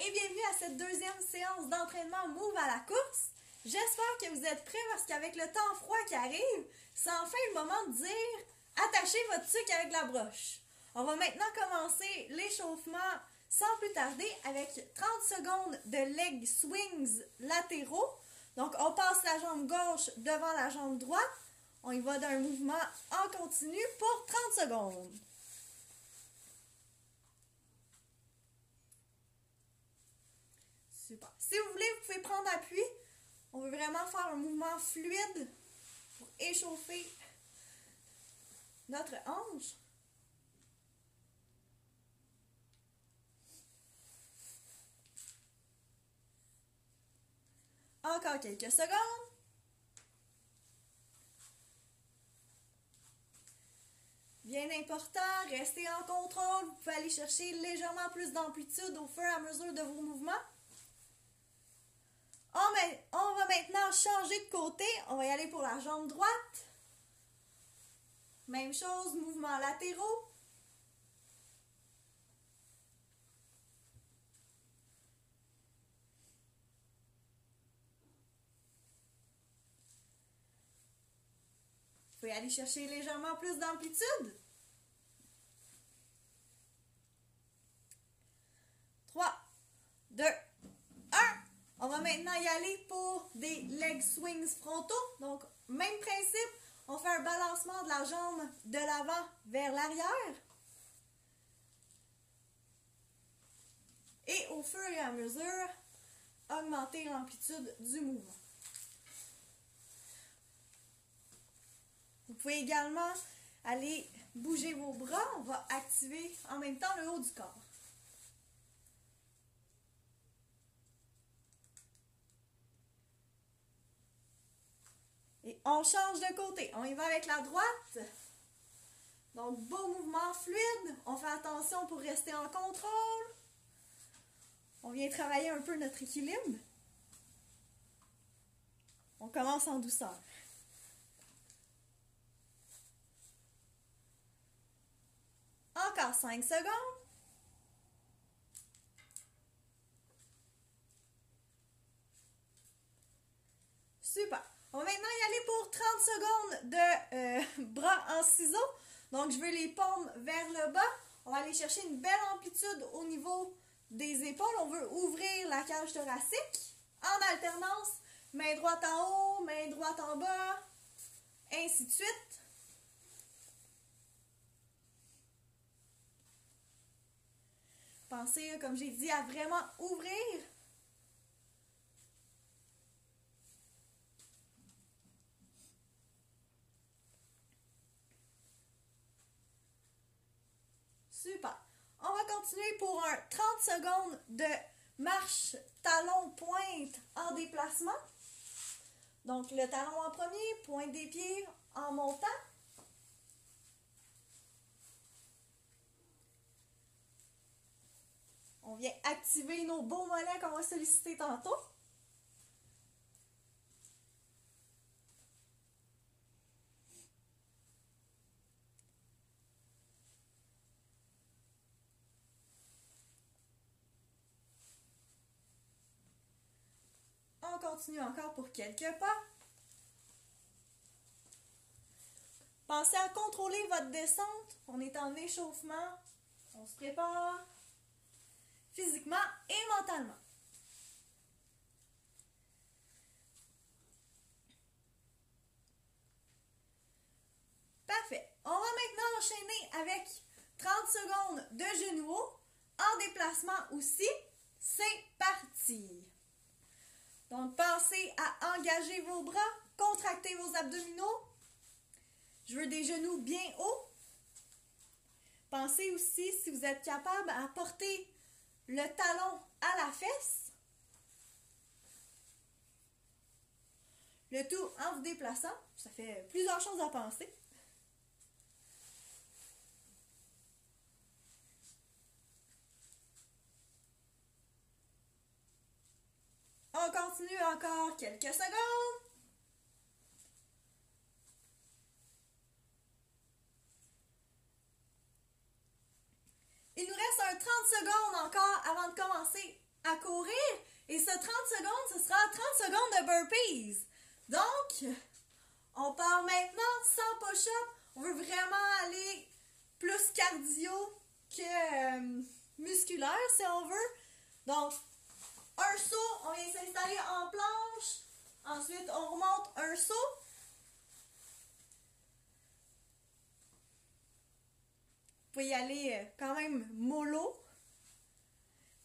et bienvenue à cette deuxième séance d'entraînement Move à la course. J'espère que vous êtes prêts parce qu'avec le temps froid qui arrive, c'est enfin le moment de dire attachez votre sucre avec la broche. On va maintenant commencer l'échauffement sans plus tarder avec 30 secondes de leg swings latéraux. Donc on passe la jambe gauche devant la jambe droite. On y va d'un mouvement en continu pour 30 secondes. Super. Si vous voulez, vous pouvez prendre appui. On veut vraiment faire un mouvement fluide pour échauffer notre hanche. Encore quelques secondes. Bien important, restez en contrôle. Vous pouvez aller chercher légèrement plus d'amplitude au fur et à mesure de vos mouvements. On, va maintenant changer de côté. On va y aller pour la jambe droite. Même chose, mouvement latéraux. Vous pouvez aller chercher légèrement plus d'amplitude. 3, 2, 1. On va maintenant y aller pour des leg swings frontaux. Donc, même principe, on fait un balancement de la jambe de l'avant vers l'arrière. Et au fur et à mesure, augmenter l'amplitude du mouvement. Vous pouvez également aller bouger vos bras. On va activer en même temps le haut du corps. On change de côté. On y va avec la droite. Donc, beau mouvement fluide. On fait attention pour rester en contrôle. On vient travailler un peu notre équilibre. On commence en douceur. Encore 5 secondes. Super. On va maintenant y aller pour 30 secondes de euh, bras en ciseaux. Donc, je veux les paumes vers le bas. On va aller chercher une belle amplitude au niveau des épaules. On veut ouvrir la cage thoracique en alternance. Main droite en haut, main droite en bas, ainsi de suite. Pensez, comme j'ai dit, à vraiment ouvrir Super. On va continuer pour un 30 secondes de marche talon pointe en déplacement. Donc le talon en premier, pointe des pieds en montant. On vient activer nos beaux mollets qu'on va solliciter tantôt. On continue encore pour quelques pas. Pensez à contrôler votre descente. On est en échauffement. On se prépare physiquement et mentalement. Parfait. On va maintenant enchaîner avec 30 secondes de genoux en déplacement aussi. C'est parti. Donc, pensez à engager vos bras, contracter vos abdominaux. Je veux des genoux bien hauts. Pensez aussi, si vous êtes capable, à porter le talon à la fesse. Le tout en vous déplaçant. Ça fait plusieurs choses à penser. On continue encore quelques secondes. Il nous reste un 30 secondes encore avant de commencer à ce 30 secondes, ce sera 30 secondes de burpees. Donc, on part maintenant sans push-up. On veut vraiment aller plus cardio que euh, musculaire, si on veut. Donc, un saut, on vient s'installer en planche. Ensuite, on remonte un saut. Vous pouvez y aller euh, quand même mollo.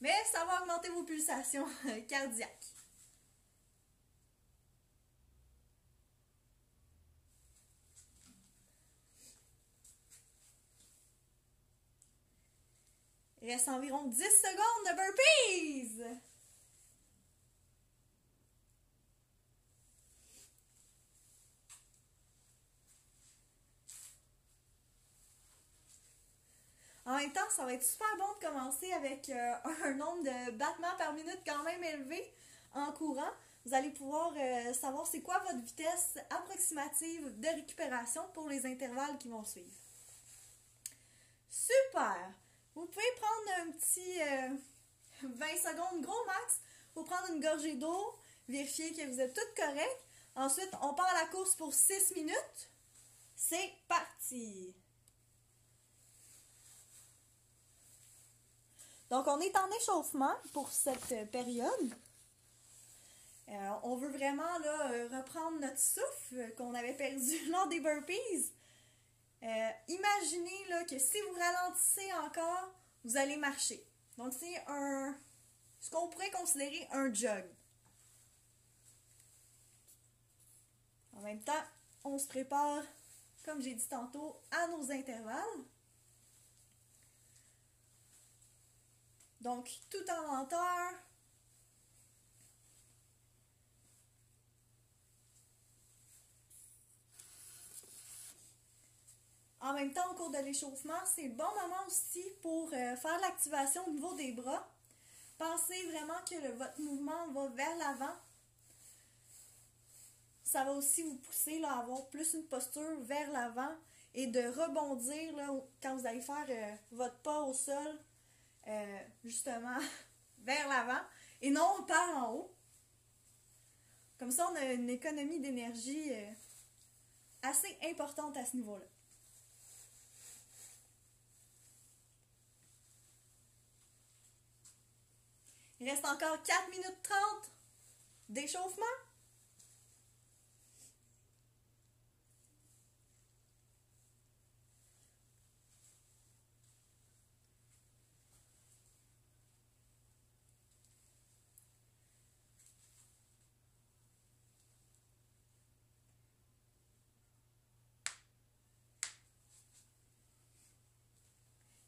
Mais ça va augmenter vos pulsations cardiaques. Il reste environ 10 secondes de burpees. En même temps, ça va être super bon de commencer avec euh, un nombre de battements par minute quand même élevé en courant. Vous allez pouvoir euh, savoir c'est quoi votre vitesse approximative de récupération pour les intervalles qui vont suivre. Super! Vous pouvez prendre un petit 20 euh, secondes gros max pour prendre une gorgée d'eau, vérifier que vous êtes toutes correctes. Ensuite, on part à la course pour 6 minutes. C'est parti! Donc, on est en échauffement pour cette période. Euh, on veut vraiment là, reprendre notre souffle qu'on avait perdu lors des burpees. Euh, imaginez là, que si vous ralentissez encore, vous allez marcher. Donc, c'est un. ce qu'on pourrait considérer un jog. En même temps, on se prépare, comme j'ai dit tantôt, à nos intervalles. Donc, tout en lenteur, En même temps, au cours de l'échauffement, c'est le bon moment aussi pour euh, faire l'activation au niveau des bras. Pensez vraiment que votre mouvement va vers l'avant. Ça va aussi vous pousser à avoir plus une posture vers l'avant et de rebondir quand vous allez faire euh, votre pas au sol, euh, justement, vers l'avant et non par en haut. Comme ça, on a une économie d'énergie assez importante à ce niveau-là. Il reste encore 4 minutes 30 d'échauffement.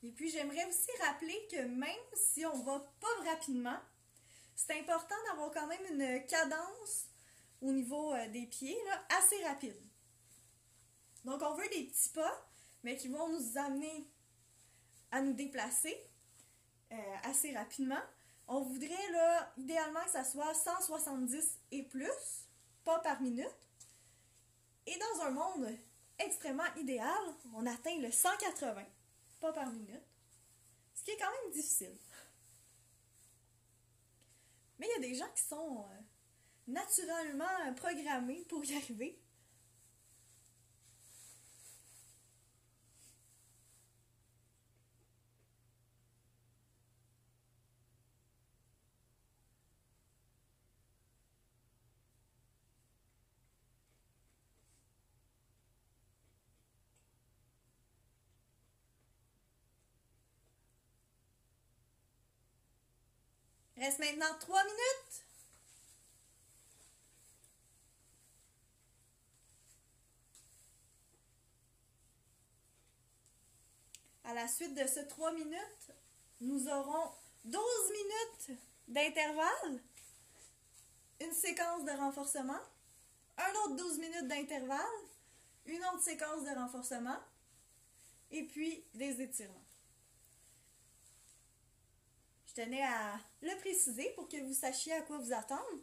Et puis, j'aimerais aussi rappeler que même si on va pas rapidement, c'est important d'avoir quand même une cadence au niveau euh, des pieds assez rapide. Donc, on veut des petits pas, mais qui vont nous amener à nous déplacer euh, assez rapidement. On voudrait là, idéalement que ça soit 170 et plus, pas par minute. Et dans un monde extrêmement idéal, on atteint le 180 pas par minute, ce qui est quand même difficile. Mais il y a des gens qui sont euh, naturellement programmés pour y arriver. Reste maintenant 3 minutes. À la suite de ce 3 minutes, nous aurons 12 minutes d'intervalle, une séquence de renforcement, un autre 12 minutes d'intervalle, une autre séquence de renforcement, et puis des étirements tenais à le préciser pour que vous sachiez à quoi vous attendre.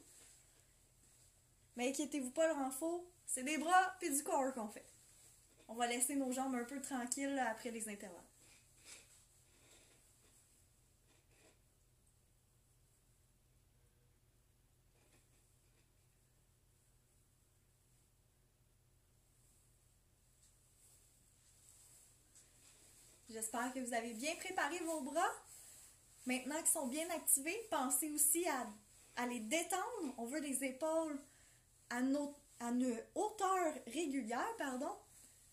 Mais inquiétez-vous pas, le renfort, c'est des bras et du corps qu'on fait. On va laisser nos jambes un peu tranquilles après les intervalles. J'espère que vous avez bien préparé vos bras Maintenant qu'ils sont bien activés, pensez aussi à, les détendre. On veut les épaules à, à une hauteur régulière, pardon.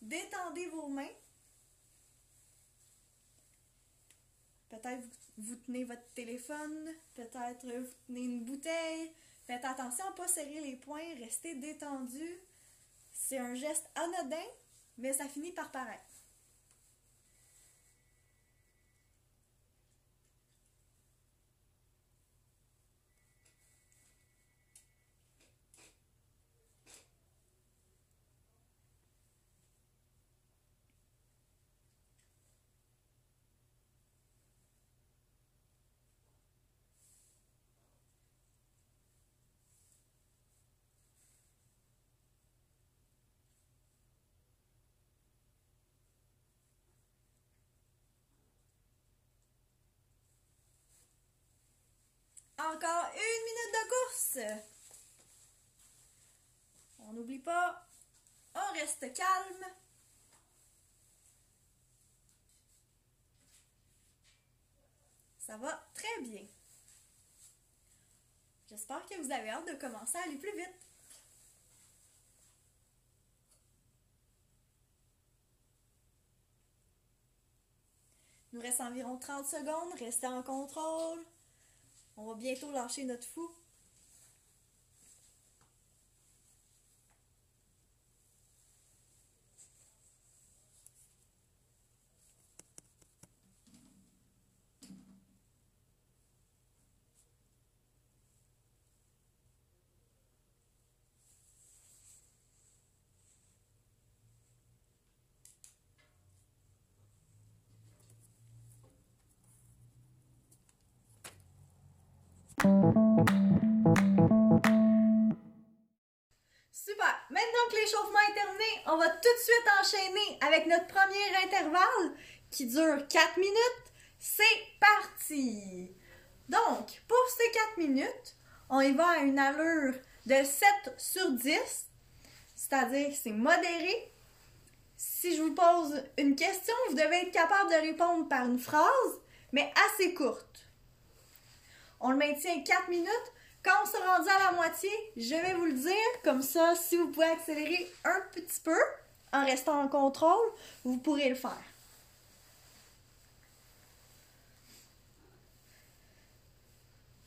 Détendez vos mains. Peut-être vous, vous tenez votre téléphone, peut-être vous tenez une bouteille. Faites attention à ne pas serrer les poings, restez détendu. C'est un geste anodin, mais ça finit par paraître. Encore une minute de course. On n'oublie pas, on reste calme. Ça va très bien. J'espère que vous avez hâte de commencer à aller plus vite. Il nous reste environ 30 secondes. Restez en contrôle. On va bientôt lâcher notre fou. L'échauffement est terminé, on va tout de suite enchaîner avec notre premier intervalle qui dure 4 minutes. C'est parti! Donc, pour ces 4 minutes, on y va à une allure de 7 sur 10, c'est-à-dire c'est modéré. Si je vous pose une question, vous devez être capable de répondre par une phrase, mais assez courte. On le maintient 4 minutes. Quand on sera rendu à la moitié, je vais vous le dire. Comme ça, si vous pouvez accélérer un petit peu en restant en contrôle, vous pourrez le faire.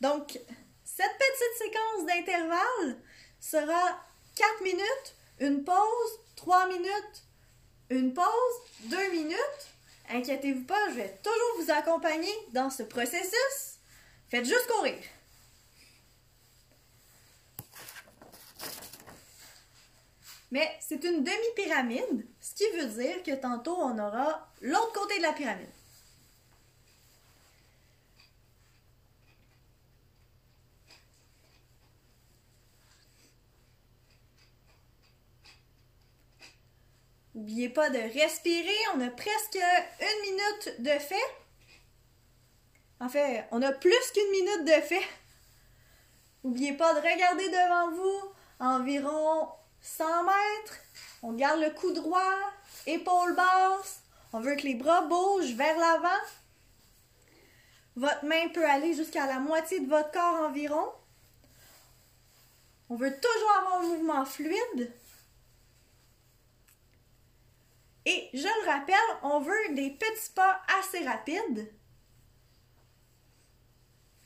Donc, cette petite séquence d'intervalle sera 4 minutes, une pause, 3 minutes, une pause, 2 minutes. Inquiétez-vous pas, je vais toujours vous accompagner dans ce processus. Faites juste courir. Mais c'est une demi-pyramide, ce qui veut dire que tantôt on aura l'autre côté de la pyramide. N'oubliez pas de respirer, on a presque une minute de fait. En fait, on a plus qu'une minute de fait. N'oubliez pas de regarder devant vous, environ 100 mètres. On garde le cou droit, épaules basses. On veut que les bras bougent vers l'avant. Votre main peut aller jusqu'à la moitié de votre corps environ. On veut toujours avoir un mouvement fluide. Et je le rappelle, on veut des petits pas assez rapides.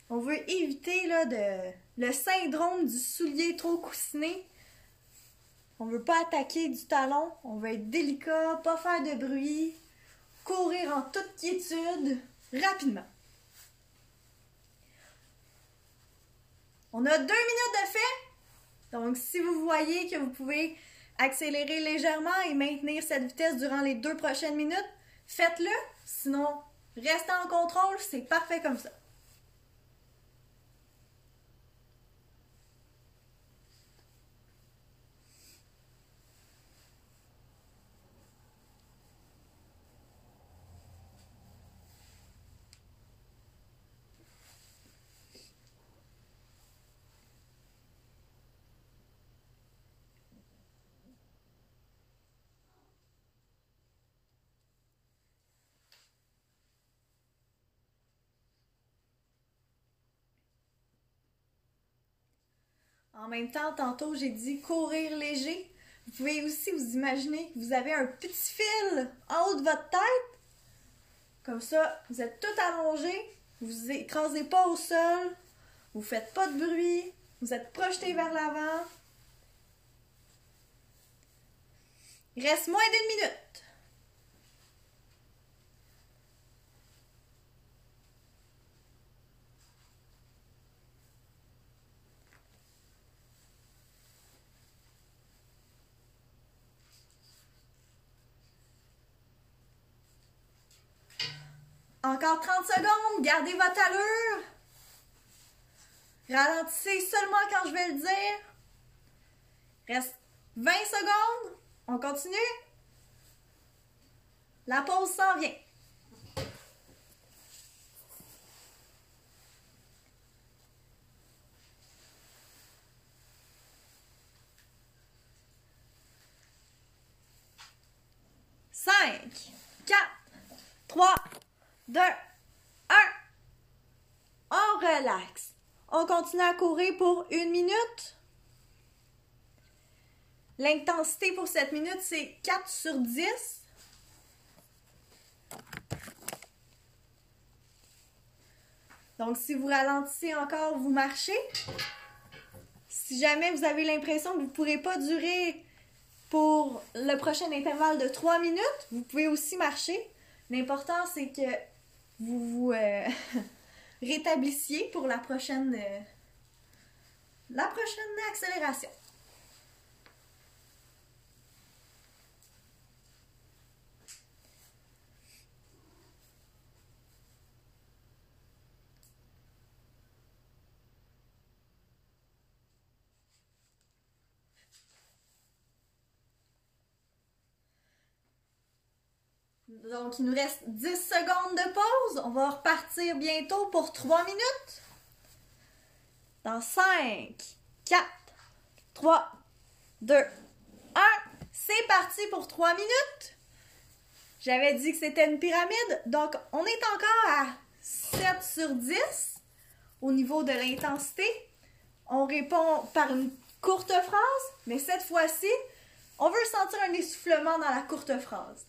On veut éviter le syndrome du soulier trop coussiné. On veut pas attaquer du talon. On veut être délicat, pas faire de bruit, courir en toute quiétude, rapidement. On a deux minutes de fait. Donc, si vous voyez que vous pouvez accélérer légèrement et maintenir cette vitesse durant les deux prochaines minutes, faites-le. Sinon, restez en contrôle, c'est parfait comme ça. En même temps, tantôt, j'ai dit courir léger. Vous pouvez aussi vous imaginer que vous avez un petit fil en haut de votre tête. Comme ça, vous êtes tout allongé, vous écrasez pas au sol, vous faites pas de bruit, vous êtes projeté vers l'avant. Il reste moins d'une minute. Encore 30 secondes, gardez votre allure. Ralentissez seulement quand je vais le dire. Reste 20 secondes. On continue. La pause s'en vient. Cinq, quatre, trois, 2, 1. On relaxe. On continue à courir pour une minute. L'intensité pour cette minute, c'est 4 sur 10. Donc, si vous ralentissez encore, vous marchez. Si jamais vous avez l'impression que vous ne pourrez pas durer pour le prochain intervalle de 3 minutes, vous pouvez aussi marcher. L'important, c'est que vous vous euh, rétablissiez pour la prochaine, euh, la prochaine accélération. Donc, il nous reste 10 secondes de pause. On va repartir bientôt pour 3 minutes. Dans 5, 4, 3, 2, 1. C'est parti pour 3 minutes. J'avais dit que c'était une pyramide. Donc, on est encore à 7 sur 10 au niveau de l'intensité. On répond par une courte phrase, mais cette fois-ci, on veut sentir un essoufflement dans la courte phrase.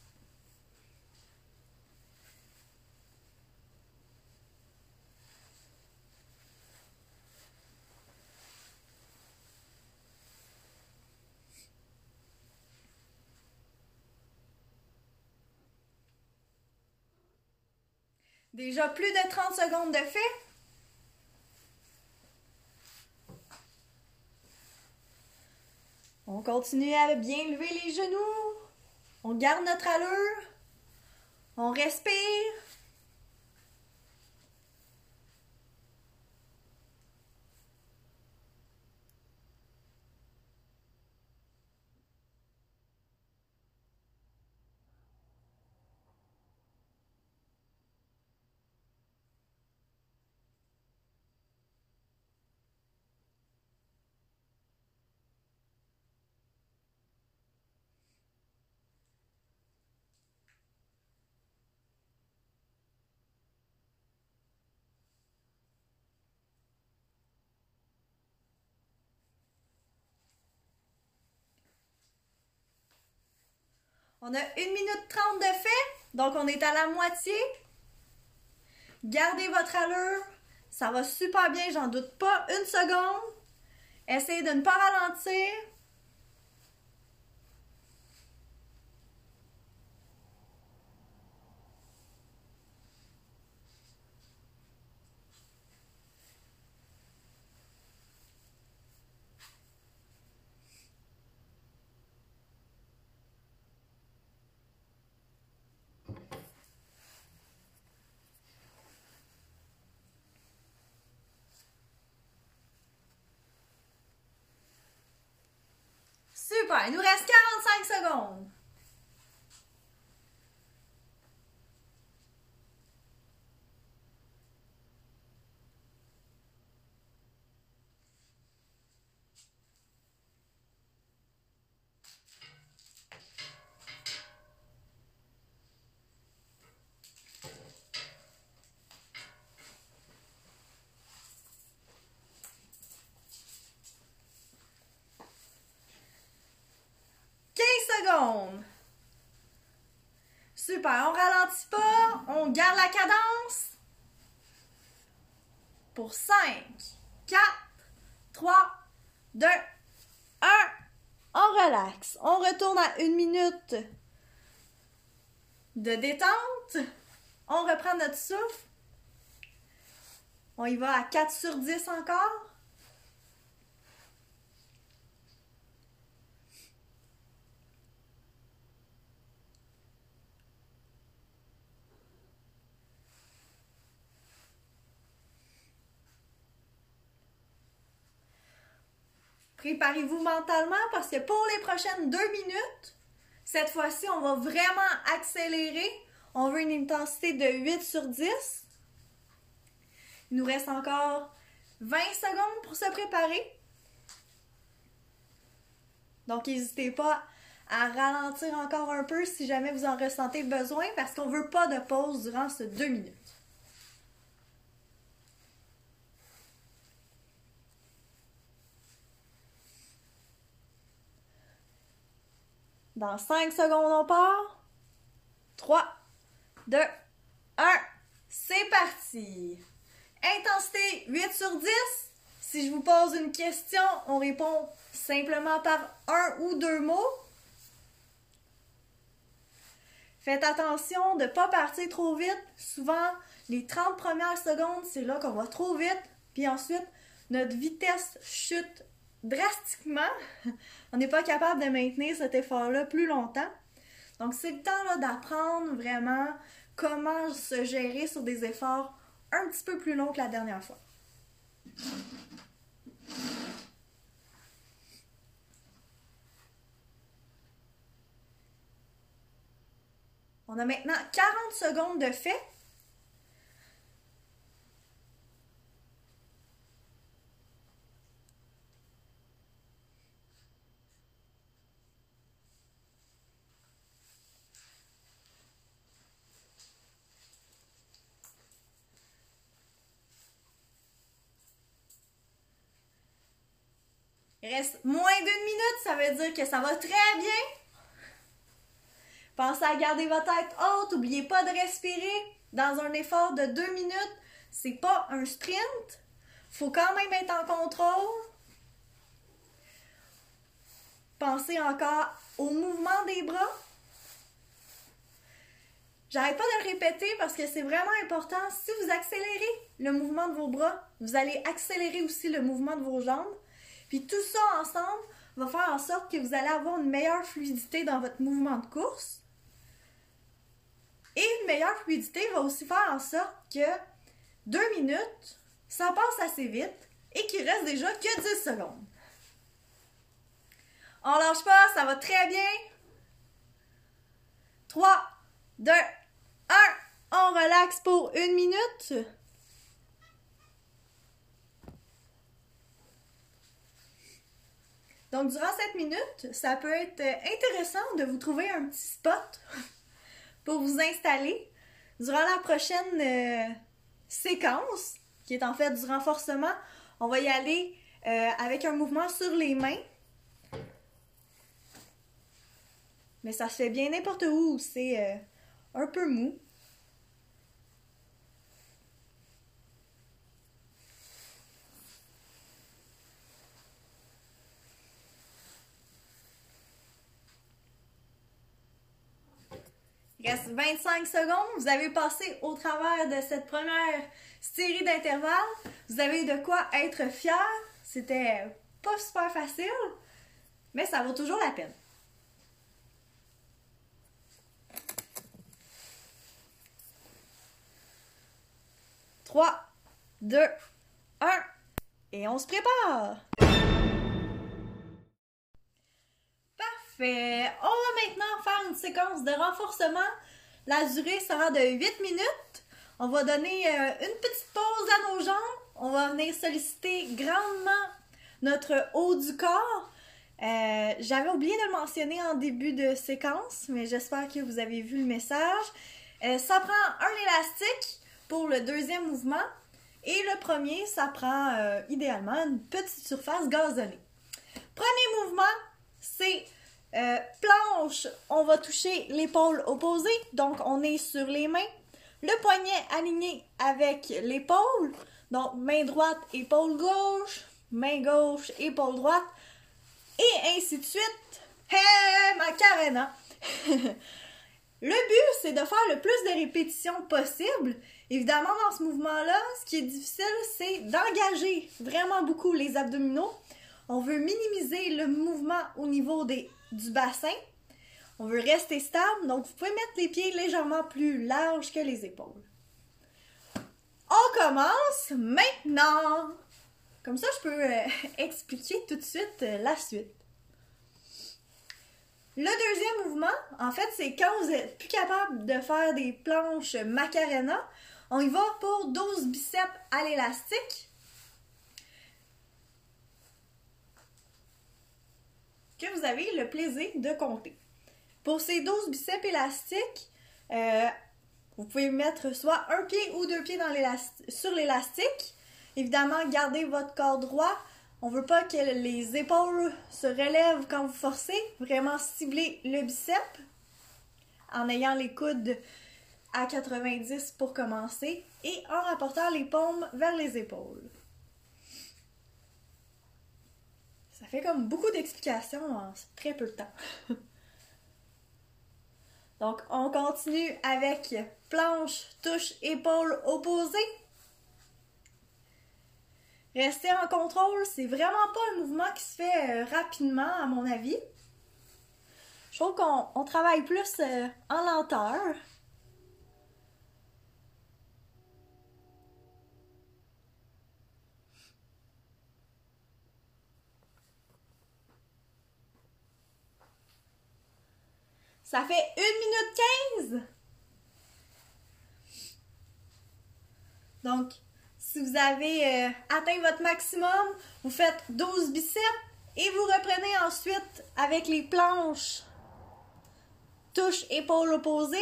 Déjà plus de 30 secondes de fait. On continue à bien lever les genoux. On garde notre allure. On respire. On a 1 minute 30 de fait, donc on est à la moitié. Gardez votre allure, ça va super bien, j'en doute pas une seconde. Essayez de ne pas ralentir. Então, secondes. Super. On ralentit pas. On garde la cadence. Pour 5, 4, 3, 2, 1. On relaxe. On retourne à une minute de détente. On reprend notre souffle. On y va à 4 sur 10 encore. Préparez-vous mentalement parce que pour les prochaines deux minutes, cette fois-ci, on va vraiment accélérer. On veut une intensité de 8 sur 10. Il nous reste encore 20 secondes pour se préparer. Donc, n'hésitez pas à ralentir encore un peu si jamais vous en ressentez besoin parce qu'on ne veut pas de pause durant ces deux minutes. Dans 5 secondes, on part. 3, 2, 1. C'est parti. Intensité 8 sur 10. Si je vous pose une question, on répond simplement par un ou deux mots. Faites attention de ne pas partir trop vite. Souvent, les 30 premières secondes, c'est là qu'on va trop vite. Puis ensuite, notre vitesse chute drastiquement. On n'est pas capable de maintenir cet effort-là plus longtemps. Donc, c'est le temps d'apprendre vraiment comment se gérer sur des efforts un petit peu plus longs que la dernière fois. On a maintenant 40 secondes de fait. Reste moins d'une minute, ça veut dire que ça va très bien. Pensez à garder votre tête haute, n'oubliez pas de respirer. Dans un effort de deux minutes, c'est pas un sprint. Faut quand même être en contrôle. Pensez encore au mouvement des bras. J'arrête pas de le répéter parce que c'est vraiment important. Si vous accélérez le mouvement de vos bras, vous allez accélérer aussi le mouvement de vos jambes. Puis tout ça ensemble va faire en sorte que vous allez avoir une meilleure fluidité dans votre mouvement de course. Et une meilleure fluidité va aussi faire en sorte que deux minutes, ça passe assez vite et qu'il reste déjà que 10 secondes. On lâche pas, ça va très bien. 3, 2, 1. On relaxe pour une minute. Donc, durant cette minute, ça peut être intéressant de vous trouver un petit spot pour vous installer. Durant la prochaine euh, séquence, qui est en fait du renforcement, on va y aller euh, avec un mouvement sur les mains. Mais ça se fait bien n'importe où, c'est euh, un peu mou. Il reste 25 secondes. Vous avez passé au travers de cette première série d'intervalles. Vous avez de quoi être fier. C'était pas super facile, mais ça vaut toujours la peine. Trois, deux, un, et on se prépare. On va maintenant faire une séquence de renforcement. La durée sera de 8 minutes. On va donner euh, une petite pause à nos jambes. On va venir solliciter grandement notre haut du corps. Euh, j'avais oublié de le mentionner en début de séquence, mais j'espère que vous avez vu le message. Euh, ça prend un élastique pour le deuxième mouvement et le premier, ça prend idéalement une petite surface gazonnée. Premier mouvement, c'est Euh, planche, on va toucher l'épaule opposée, donc on est sur les mains. Le poignet aligné avec l'épaule, donc main droite, épaule gauche, main gauche, épaule droite, et ainsi de suite. Hey, Macarena! le but, c'est de faire le plus de répétitions possible. Évidemment, dans ce mouvement-là, ce qui est difficile, c'est d'engager vraiment beaucoup les abdominaux. On veut minimiser le mouvement au niveau des, du bassin. On veut rester stable, donc vous pouvez mettre les pieds légèrement plus larges que les épaules. On commence maintenant! Comme ça, je peux euh, expliquer tout de suite euh, la suite. Le deuxième mouvement, en fait, c'est quand vous êtes plus capable de faire des planches Macarena, on y va pour 12 biceps à l'élastique. Que vous avez le plaisir de compter. Pour ces 12 biceps élastiques, euh, vous pouvez mettre soit un pied ou deux pieds sur l'élastique. Évidemment, gardez votre corps droit. On veut pas que les épaules se relèvent quand vous forcez. Vraiment cibler le bicep en ayant les coudes à 90 pour commencer et en rapportant les paumes vers les épaules. Ça fait comme beaucoup d'explications en très peu de temps. Donc, on continue avec planche, touche, épaule opposée. Rester en contrôle, c'est vraiment pas un mouvement qui se fait euh, rapidement, à mon avis. Je trouve qu'on travaille plus euh, en lenteur. Ça fait 1 minute 15. Donc, si vous avez euh, atteint votre maximum, vous faites 12 biceps et vous reprenez ensuite avec les planches touche épaule opposée.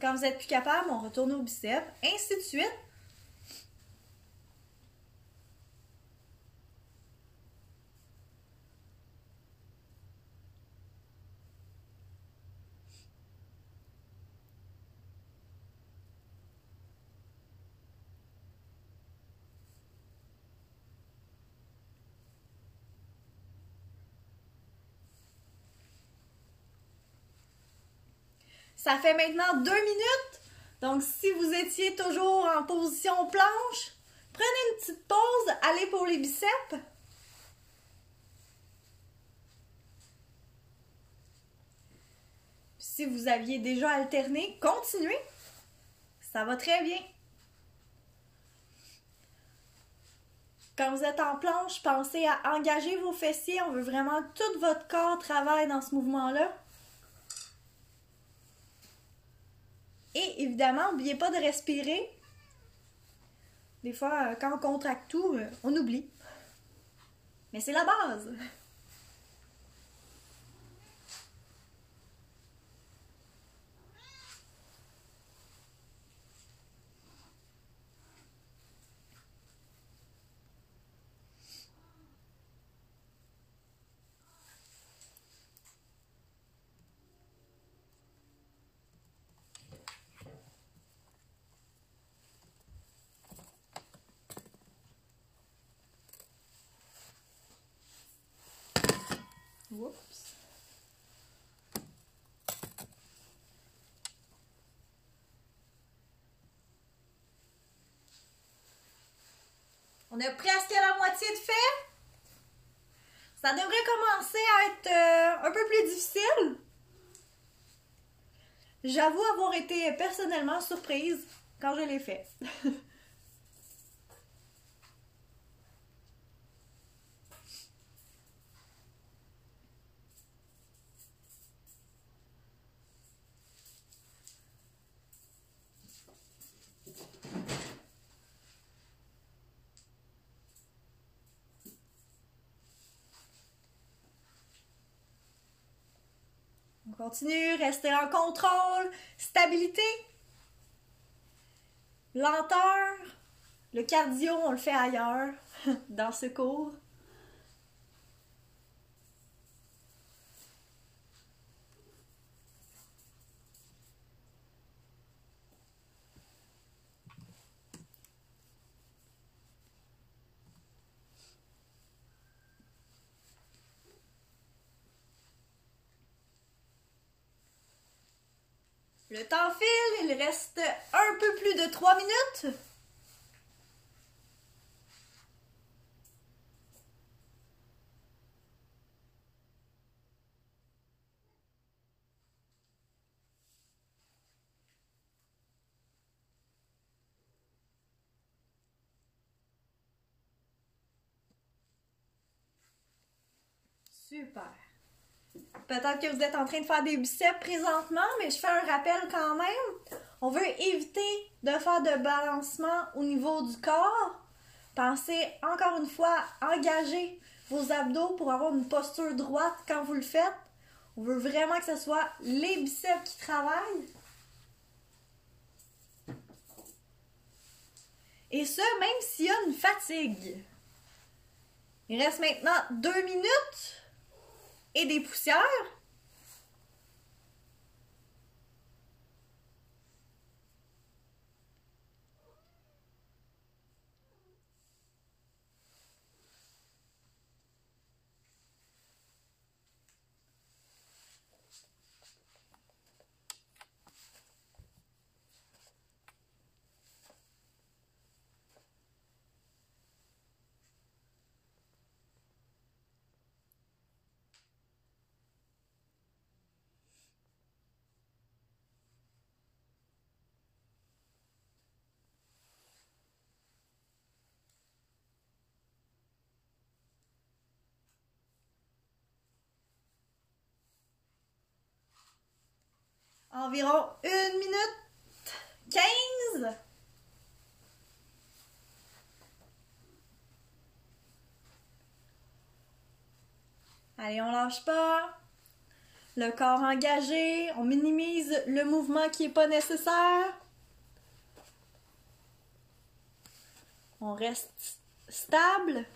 Quand vous êtes plus capable, on retourne au biceps, ainsi de suite. Ça fait maintenant deux minutes. Donc, si vous étiez toujours en position planche, prenez une petite pause, allez pour les biceps. Si vous aviez déjà alterné, continuez. Ça va très bien. Quand vous êtes en planche, pensez à engager vos fessiers. On veut vraiment tout votre corps travaille dans ce mouvement-là. Et évidemment, n'oubliez pas de respirer. Des fois, euh, quand on contracte tout, euh, on oublie. Mais c'est la base. On est presque la moitié de fait? Ça devrait commencer à être euh, un peu plus difficile. J'avoue avoir été personnellement surprise quand je l'ai fait. continue, restez en contrôle, stabilité, lenteur. Le cardio, on le fait ailleurs, dans ce cours. Le temps file, il reste un peu plus de 3 minutes. Super. Peut-être que vous êtes en train de faire des biceps présentement, mais je fais un rappel quand même. On veut éviter de faire de balancement au niveau du corps. Pensez encore une fois à engager vos abdos pour avoir une posture droite quand vous le faites. On veut vraiment que ce soit les biceps qui travaillent. Et ce, même s'il y a une fatigue. Il reste maintenant deux minutes et des poussières. Environ une minute 15. Allez, on lâche pas. Le corps engagé, on minimise le mouvement qui n'est pas nécessaire. On reste stable.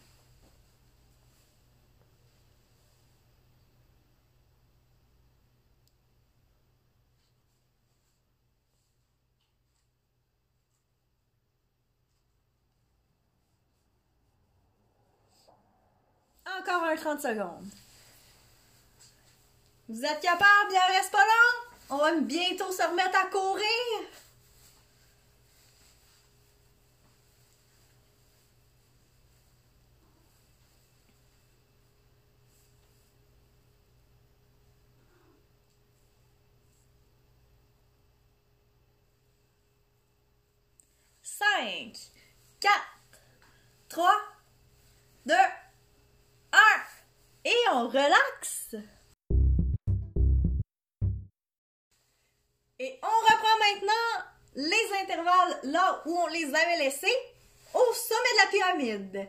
Encore un 30 secondes. Vous êtes capable, il reste pas long. On va bientôt se remettre à courir. Cinq, quatre, trois, deux, et on relaxe. Et on reprend maintenant les intervalles là où on les avait laissés, au sommet de la pyramide.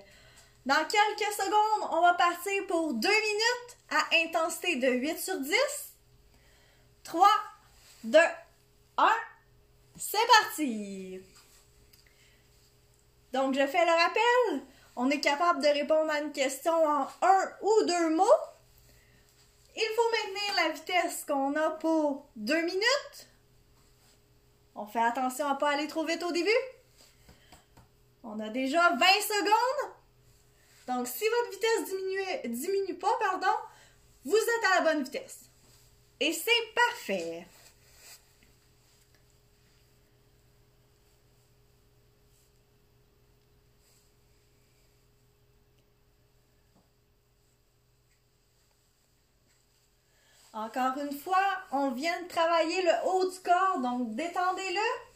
Dans quelques secondes, on va partir pour 2 minutes à intensité de 8 sur 10. 3, 2, 1, c'est parti! Donc, je fais le rappel on est capable de répondre à une question en un ou deux mots. Il faut maintenir la vitesse qu'on a pour deux minutes. On fait attention à ne pas aller trop vite au début. On a déjà 20 secondes. Donc, si votre vitesse diminue, diminue pas, pardon, vous êtes à la bonne vitesse. Et c'est parfait. Encore une fois, on vient de travailler le haut du corps, donc détendez-le.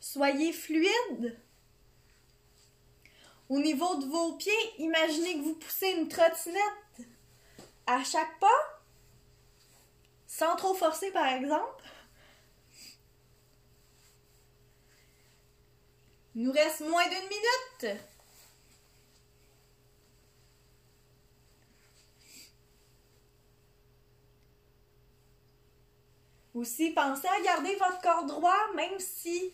Soyez fluide. Au niveau de vos pieds, imaginez que vous poussez une trottinette à chaque pas, sans trop forcer par exemple. Il nous reste moins d'une minute. Aussi, pensez à garder votre corps droit, même si,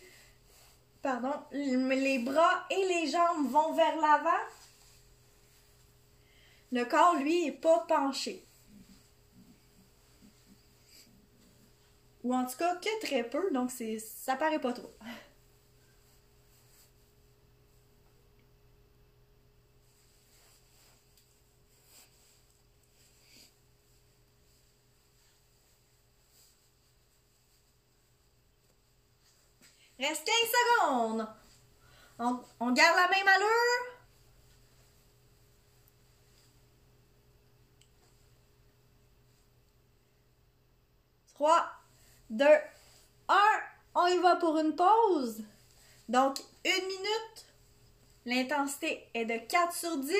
pardon, les bras et les jambes vont vers l'avant. Le corps, lui, n'est pas penché. Ou en tout cas, que très peu, donc ça paraît pas trop. Reste 15 secondes. On, garde la même allure. 3, 2, 1. On y va pour une pause. Donc, une minute. L'intensité est de 4 sur 10.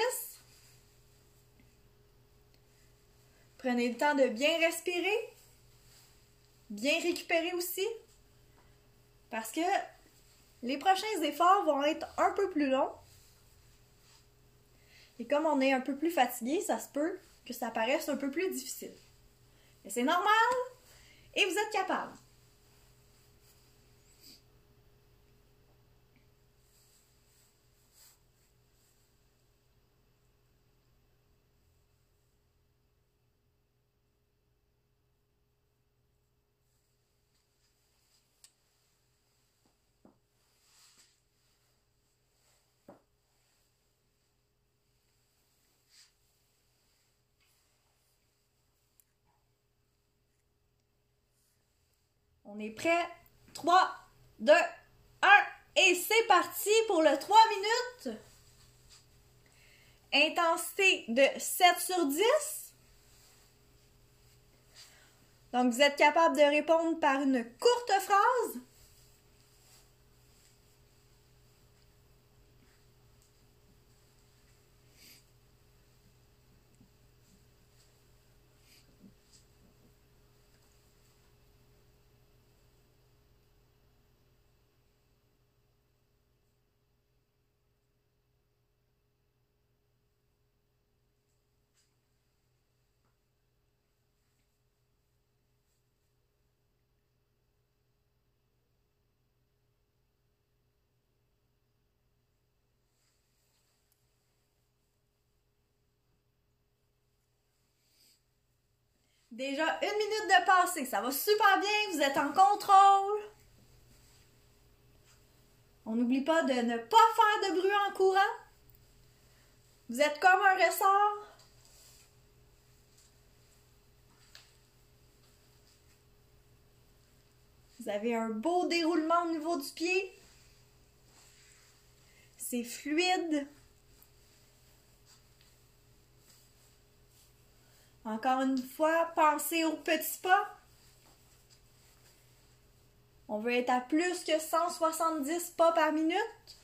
Prenez le temps de bien respirer. Bien récupérer aussi. Parce que les prochains efforts vont être un peu plus longs. Et comme on est un peu plus fatigué, ça se peut que ça paraisse un peu plus difficile. Mais c'est normal et vous êtes capable. On est prêt? 3, 2, 1 et c'est parti pour le 3 minutes. Intensité de 7 sur 10. Donc vous êtes capable de répondre par une courte phrase. Déjà une minute de passé, ça va super bien, vous êtes en contrôle. On n'oublie pas de ne pas faire de bruit en courant. Vous êtes comme un ressort. Vous avez un beau déroulement au niveau du pied. C'est fluide. Encore une fois, pensez aux petits pas. On veut être à plus que 170 pas par minute.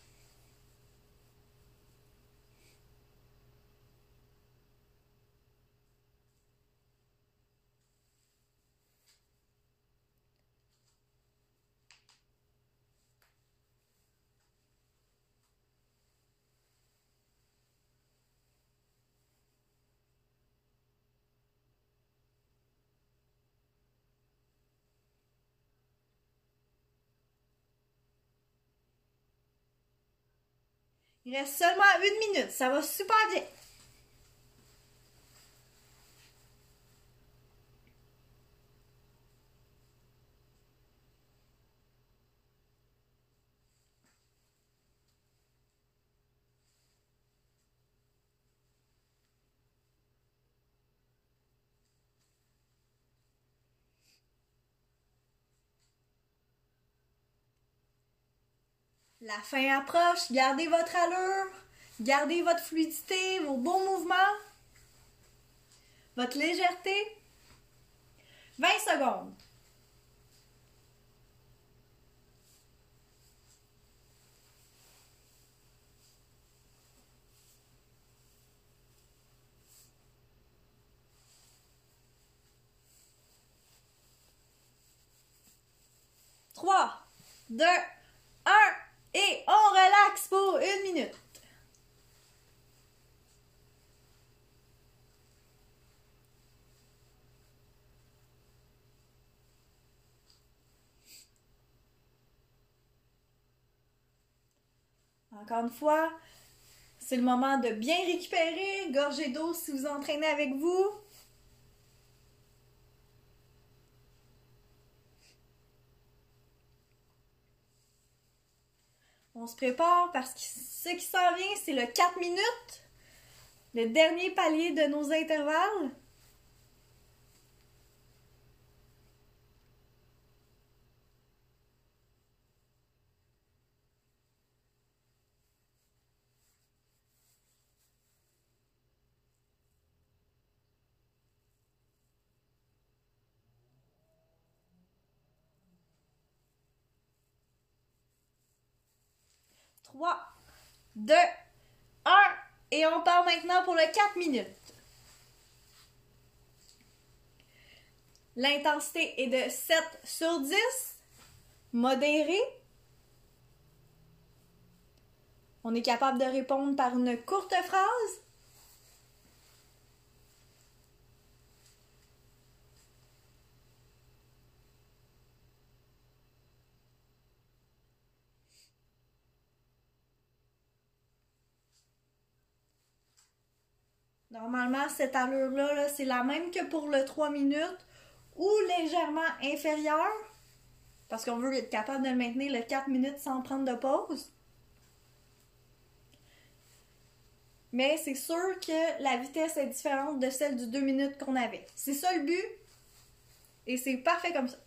Il reste seulement une minute. Ça va super bien. La fin approche, gardez votre allure, gardez votre fluidité, vos beaux mouvements, votre légèreté. 20 secondes. Trois, deux. Et on relaxe pour une minute. Encore une fois, c'est le moment de bien récupérer, gorgée d'eau si vous entraînez avec vous. On se prépare parce que ce qui s'en vient, c'est le 4 minutes, le dernier palier de nos intervalles. 3, 2, 1. Et on part maintenant pour le 4 minutes. L'intensité est de 7 sur 10, modéré. On est capable de répondre par une courte phrase. Normalement, cette allure-là, c'est la même que pour le 3 minutes ou légèrement inférieure. Parce qu'on veut être capable de le maintenir le 4 minutes sans prendre de pause. Mais c'est sûr que la vitesse est différente de celle du 2 minutes qu'on avait. C'est ça le but. Et c'est parfait comme ça.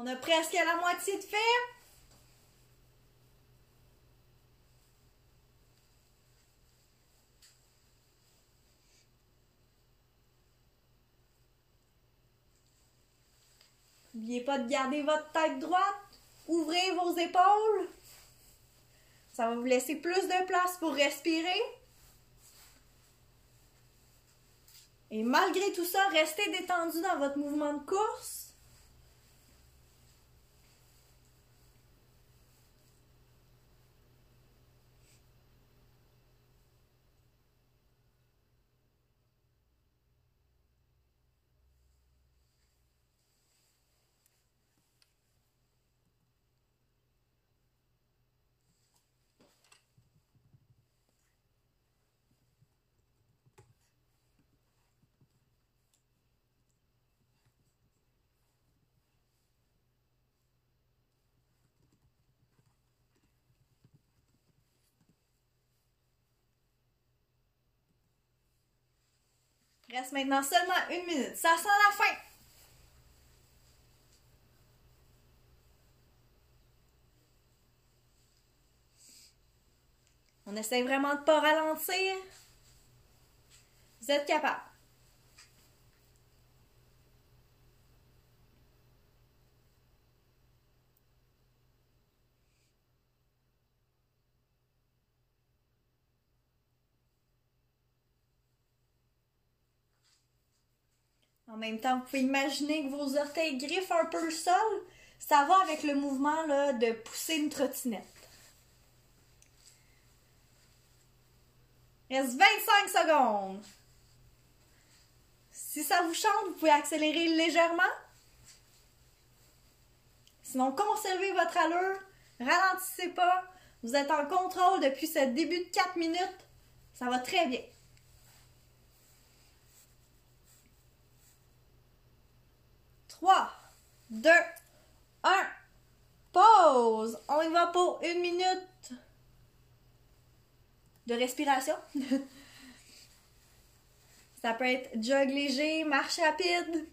On a presque la moitié de fait. N'oubliez pas de garder votre tête droite. Ouvrez vos épaules. Ça va vous laisser plus de place pour respirer. Et malgré tout ça, restez détendu dans votre mouvement de course. Reste maintenant seulement une minute. Ça sent la fin. On essaie vraiment de ne pas ralentir. Vous êtes capable. En même temps, vous pouvez imaginer que vos orteils griffent un peu le sol. Ça va avec le mouvement là, de pousser une trottinette. Reste 25 secondes. Si ça vous chante, vous pouvez accélérer légèrement. Sinon, conservez votre allure. Ralentissez pas. Vous êtes en contrôle depuis ce début de 4 minutes. Ça va très bien. 3, 2, 1. Pause. On y va pour une minute de respiration. Ça peut être jog léger, marche rapide.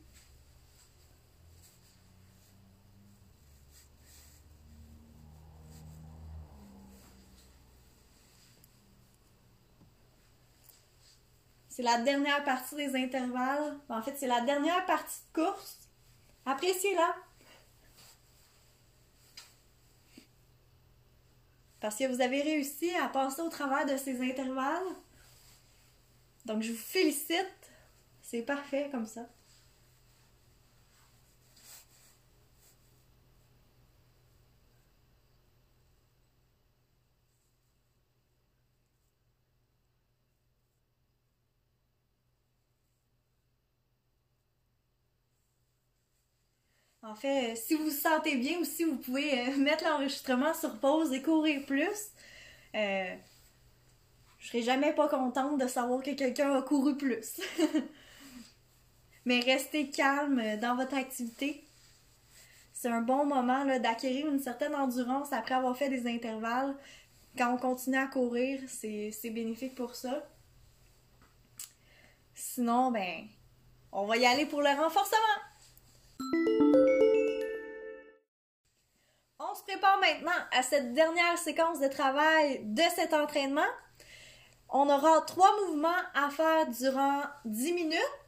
C'est la dernière partie des intervalles. En fait, c'est la dernière partie de course. Appréciez-la. Parce que vous avez réussi à passer au travers de ces intervalles. Donc, je vous félicite. C'est parfait comme ça. En fait, si vous vous sentez bien aussi, vous pouvez euh, mettre l'enregistrement sur pause et courir plus. Euh, je serai jamais pas contente de savoir que quelqu'un a couru plus. Mais restez calme dans votre activité. C'est un bon moment d'acquérir une certaine endurance après avoir fait des intervalles. Quand on continue à courir, c'est bénéfique pour ça. Sinon, ben, on va y aller pour le renforcement. On se prépare maintenant à cette dernière séquence de travail de cet entraînement. On aura trois mouvements à faire durant 10 minutes.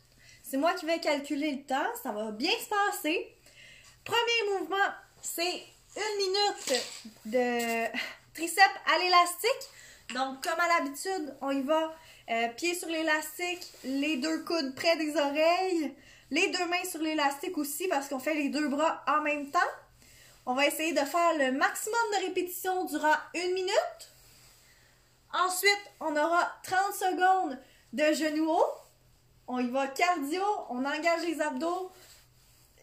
C'est moi qui vais calculer le temps. Ça va bien se passer. Premier mouvement, c'est une minute de triceps à l'élastique. Donc, comme à l'habitude, on y va euh, pied sur l'élastique, les deux coudes près des oreilles, les deux mains sur l'élastique aussi parce qu'on fait les deux bras en même temps. On va essayer de faire le maximum de répétitions durant une minute. Ensuite, on aura 30 secondes de genoux hauts. On y va cardio, on engage les abdos.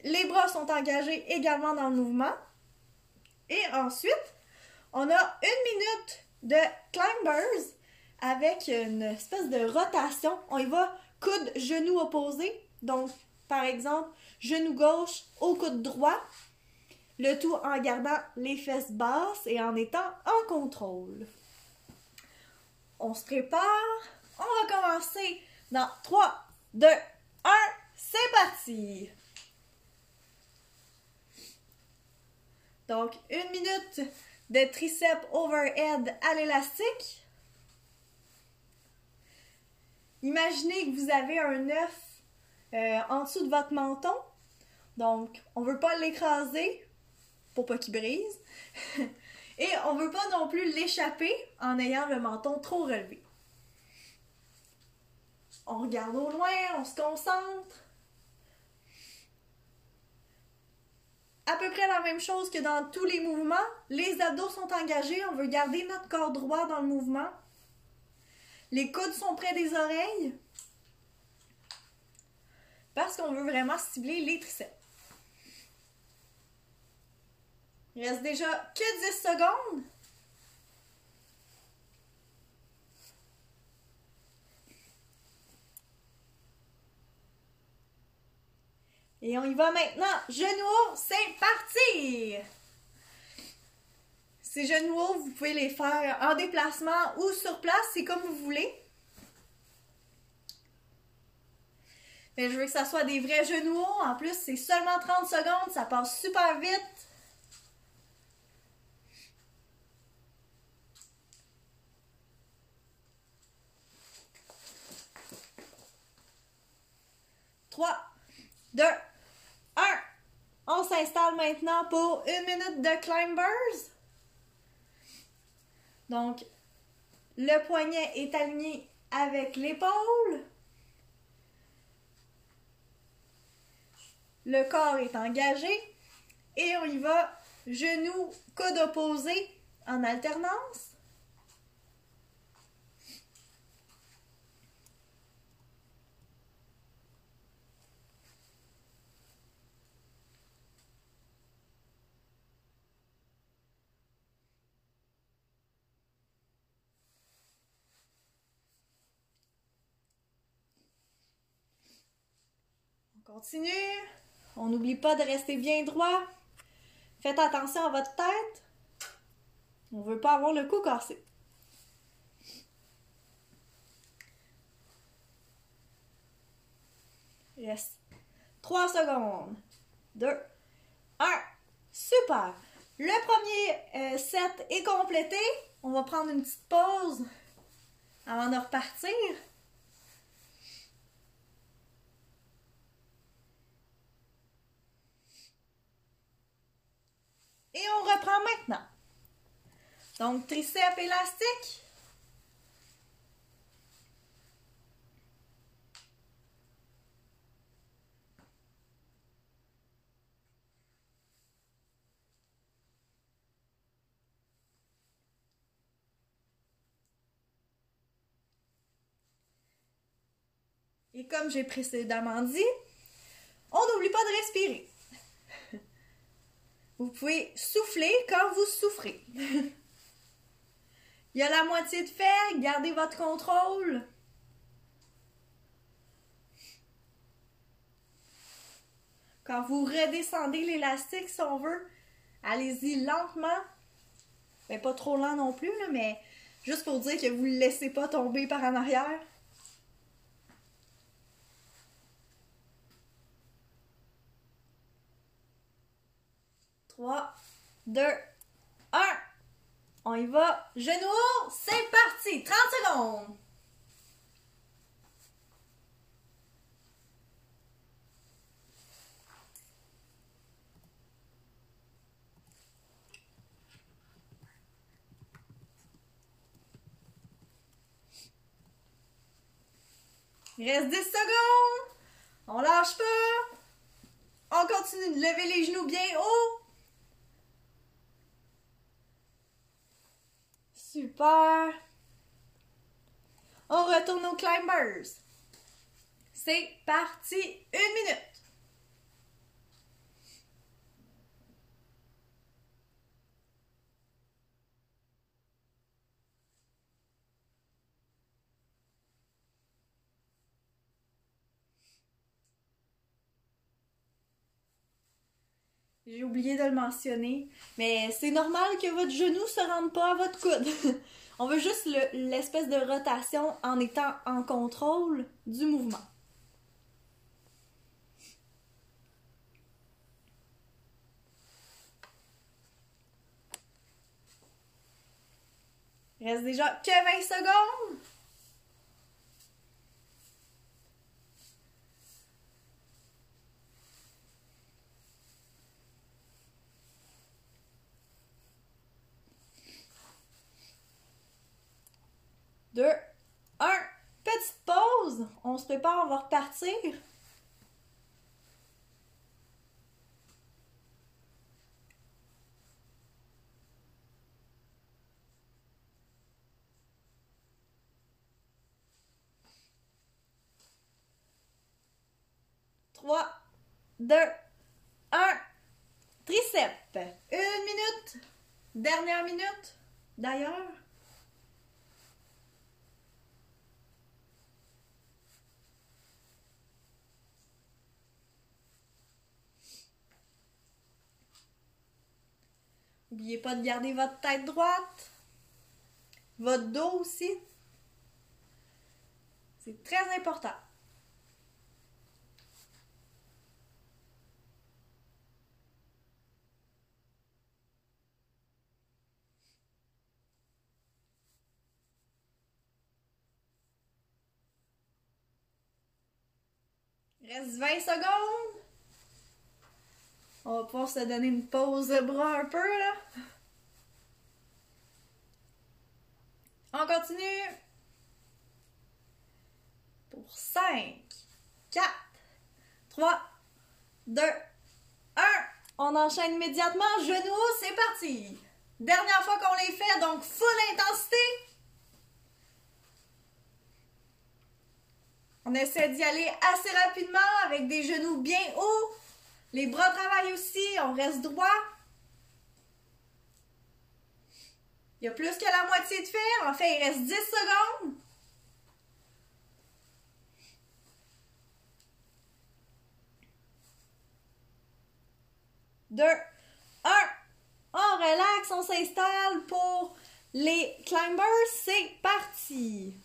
Les bras sont engagés également dans le mouvement. Et ensuite, on a une minute de climbers avec une espèce de rotation. On y va coude, genou opposé. Donc, par exemple, genou gauche au coude droit. Le tout en gardant les fesses basses et en étant en contrôle on se prépare. On va commencer dans 3, 2, 1, c'est parti! Donc, une minute de triceps overhead à l'élastique. Imaginez que vous avez un œuf euh, en dessous de votre menton. Donc, on ne veut pas l'écraser pour pas qu'il brise. Et on veut pas non plus l'échapper en ayant le menton trop relevé. On regarde au loin, on se concentre. À peu près la même chose que dans tous les mouvements. Les abdos sont engagés, on veut garder notre corps droit dans le mouvement. Les coudes sont près des oreilles. Parce qu'on veut vraiment cibler les triceps. Il reste déjà que 10 secondes. Et on y va maintenant. Genoux c'est parti! Ces genoux vous pouvez les faire en déplacement ou sur place, c'est comme vous voulez. Mais je veux que ça soit des vrais genoux En plus, c'est seulement 30 secondes, ça passe super vite. 3, 2, 1. On s'installe maintenant pour une minute de climbers. Donc, le poignet est aligné avec l'épaule. Le corps est engagé. Et on y va, genoux, coude opposé en alternance. Continue. On n'oublie pas de rester bien droit. Faites attention à votre tête. On ne veut pas avoir le cou cassé. Yes. 3 secondes. 2, 1. Super. Le premier euh, set est complété. On va prendre une petite pause avant de repartir. Et on reprend maintenant. Donc, triceps élastique. Et comme j'ai précédemment dit, on n'oublie pas de respirer. Vous pouvez souffler quand vous souffrez. Il y a la moitié de fait, gardez votre contrôle. Quand vous redescendez l'élastique, si on veut, allez-y lentement. Mais pas trop lent non plus, mais juste pour dire que vous ne le laissez pas tomber par en arrière. 3, 2, 1. On y va. Genoux, c'est parti. 30 secondes. Il reste 10 secondes. On lâche pas. On continue de lever les genoux bien haut. Super. On retourne aux climbers. C'est parti. Une minute. J'ai oublié de le mentionner, mais c'est normal que votre genou se rende pas à votre coude. On veut juste l'espèce de rotation en étant en contrôle du mouvement. Il reste déjà que 20 secondes. Deux, un, Petite pause. On se prépare, on va repartir. Trois, deux, un. Triceps. Une minute. Dernière minute. D'ailleurs. N'oubliez pas de garder votre tête droite. Votre dos aussi. C'est très important. Reste 20 secondes. On va pouvoir se donner une pause de bras un peu, là. On continue. Pour 5, 4, 3, 2, 1. On enchaîne immédiatement. Genoux, c'est parti. Dernière fois qu'on les fait, donc full intensité. On essaie d'y aller assez rapidement avec des genoux bien hauts. Les bras travaillent aussi, on reste droit. Il y a plus que la moitié de faire. En fait, il reste 10 secondes. Deux, un. On relaxe, on s'installe pour les climbers. C'est parti.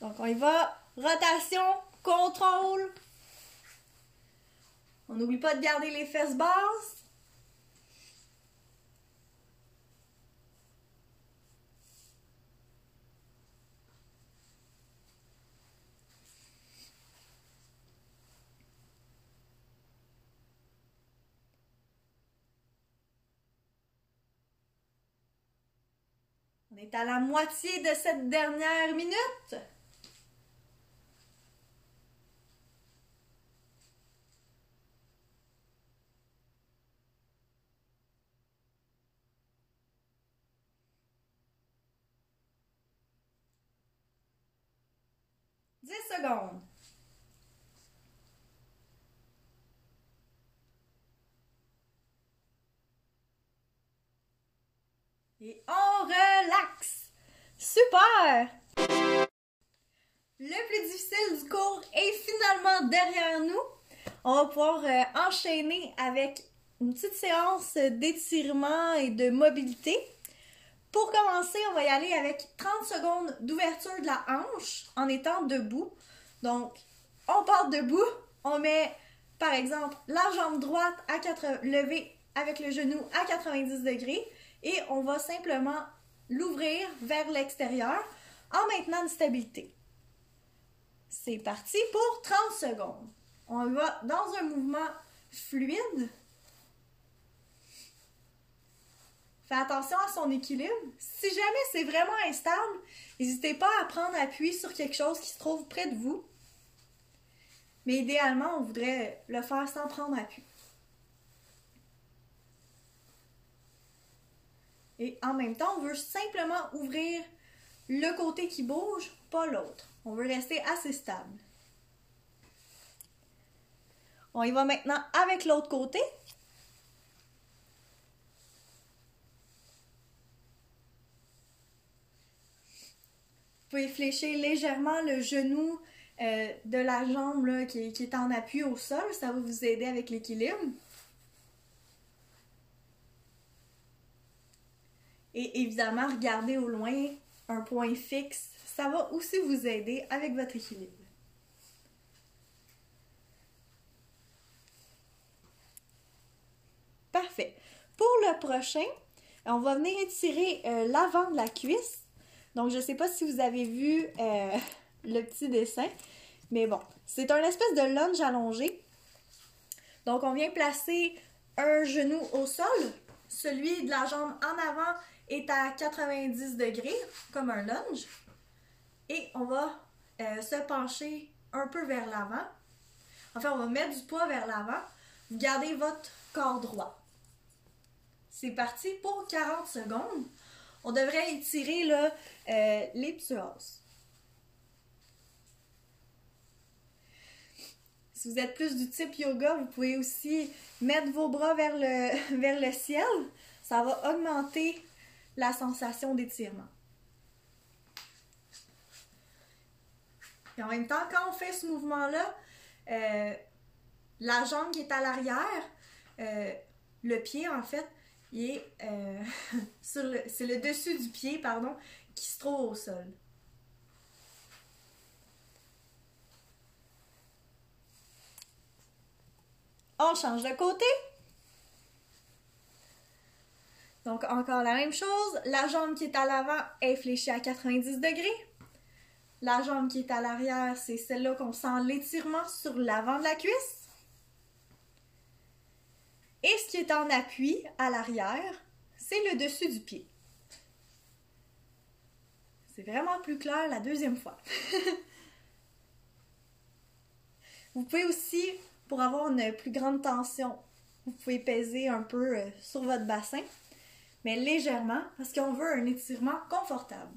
Donc, on y va. Rotation, contrôle, on n'oublie pas de garder les fesses basses. On est à la moitié de cette dernière minute. 10 Et on relaxe. Super! Le plus difficile du cours est finalement derrière nous. On va pouvoir euh, enchaîner avec une petite séance d'étirement et de mobilité. Pour commencer, on va y aller avec 30 secondes d'ouverture de la hanche en étant debout. Donc, on part debout, on met par exemple la jambe droite à 4, levée avec le genou à 90 degrés et on va simplement l'ouvrir vers l'extérieur en maintenant une stabilité. C'est parti pour 30 secondes. On va dans un mouvement fluide. Fais attention à son équilibre. Si jamais c'est vraiment instable, n'hésitez pas à prendre appui sur quelque chose qui se trouve près de vous. Mais idéalement, on voudrait le faire sans prendre appui. Et en même temps, on veut simplement ouvrir le côté qui bouge, pas l'autre. On veut rester assez stable. On y va maintenant avec l'autre côté. Pouvez fléchir légèrement le genou euh, de la jambe qui, est en appui au sol. Ça va vous aider avec l'équilibre. Et évidemment, regardez au loin un point fixe. Ça va aussi vous aider avec votre équilibre. Parfait. Pour le prochain, on va venir étirer euh, l'avant de la cuisse. Donc, je ne sais pas si vous avez vu euh, le petit dessin, mais bon, c'est un espèce de lunge allongé. Donc, on vient placer un genou au sol, celui de la jambe en avant est à 90 degrés, comme un lunge. Et on va euh, se pencher un peu vers l'avant. Enfin, on va mettre du poids vers l'avant. Vous gardez votre corps droit. C'est parti pour 40 secondes. On devrait étirer là, euh, les psoas. Si vous êtes plus du type yoga, vous pouvez aussi mettre vos bras vers le, ciel. Ça va augmenter la sensation d'étirement. Et en même temps, quand on fait ce mouvement-là, euh, la jambe qui est à l'arrière, euh, le pied en fait, il euh, c'est le dessus du pied, pardon, qui se trouve au sol. On change de côté. Donc, encore la même chose. La jambe qui est à l'avant est fléchie à 90 degrés. La jambe qui est à l'arrière, c'est celle-là qu'on sent l'étirement sur l'avant de la cuisse. Et ce qui est en appui à l'arrière, c'est le dessus du pied. C'est vraiment plus clair la deuxième fois. vous pouvez aussi, pour avoir une plus grande tension, vous pouvez peser un peu euh, sur votre bassin mais légèrement parce qu'on veut un étirement confortable.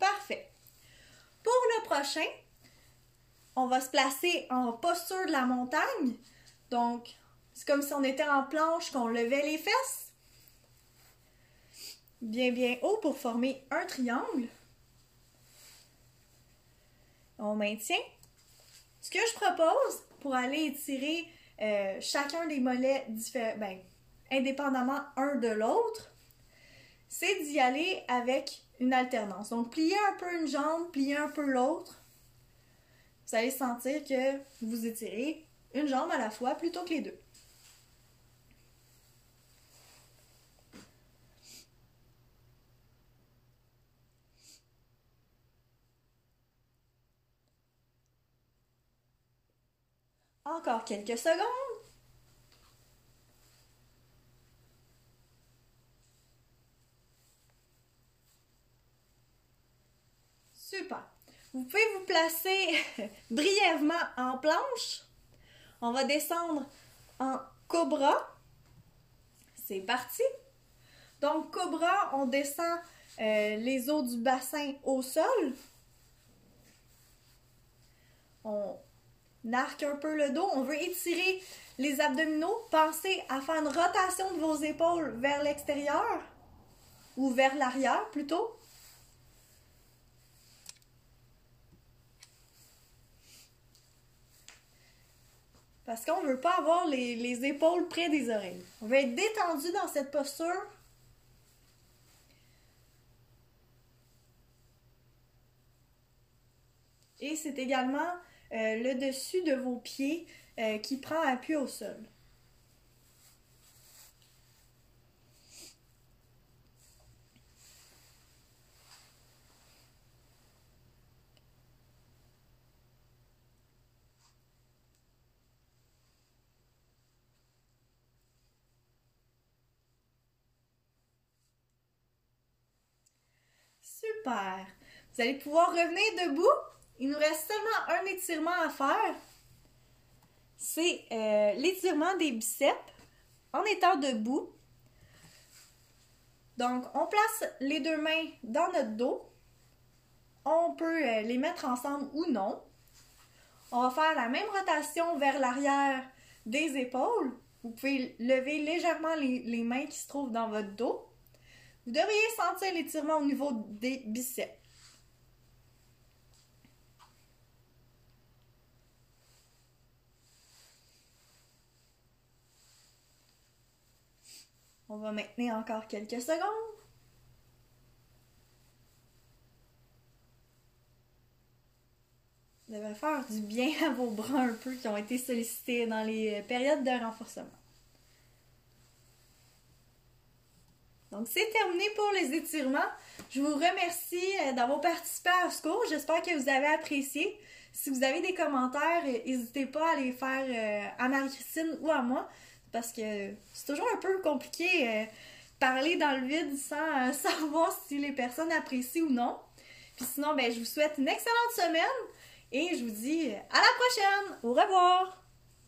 Parfait. Pour le prochain, on va se placer en posture de la montagne. Donc, c'est comme si on était en planche, qu'on levait les fesses. Bien, bien haut pour former un triangle. On maintient. Ce que je propose pour aller étirer euh, chacun des mollets ben, indépendamment un de l'autre, c'est d'y aller avec une alternance. Donc, plier un peu une jambe, plier un peu l'autre. Vous allez sentir que vous étirez une jambe à la fois plutôt que les deux. Encore quelques secondes. Super. Vous pouvez vous placer brièvement en planche. On va descendre en cobra. C'est parti. Donc, cobra, on descend euh, les os du bassin au sol. On arque un peu le dos. On veut étirer les abdominaux. Pensez à faire une rotation de vos épaules vers l'extérieur ou vers l'arrière plutôt. Parce qu'on ne veut pas avoir les, les épaules près des oreilles. On veut être détendu dans cette posture. Et c'est également euh, le dessus de vos pieds euh, qui prend appui au sol. Vous allez pouvoir revenir debout. Il nous reste seulement un étirement à faire. C'est euh, l'étirement des biceps en étant debout. Donc, on place les deux mains dans notre dos. On peut euh, les mettre ensemble ou non. On va faire la même rotation vers l'arrière des épaules. Vous pouvez lever légèrement les mains qui se trouvent dans votre dos. Vous devriez sentir l'étirement au niveau des biceps. On va maintenir encore quelques secondes. Vous devez faire du bien à vos bras un peu qui ont été sollicités dans les périodes de renforcement. Donc, c'est terminé pour les étirements. Je vous remercie euh, d'avoir participé à ce cours. J'espère que vous avez apprécié. Si vous avez des commentaires, euh, n'hésitez pas à les faire euh, à Marie-Christine ou à moi parce que c'est toujours un peu compliqué parler dans le vide sans savoir si les personnes apprécient ou non. Puis sinon, ben, je vous souhaite une excellente semaine et je vous dis à la prochaine. Au revoir!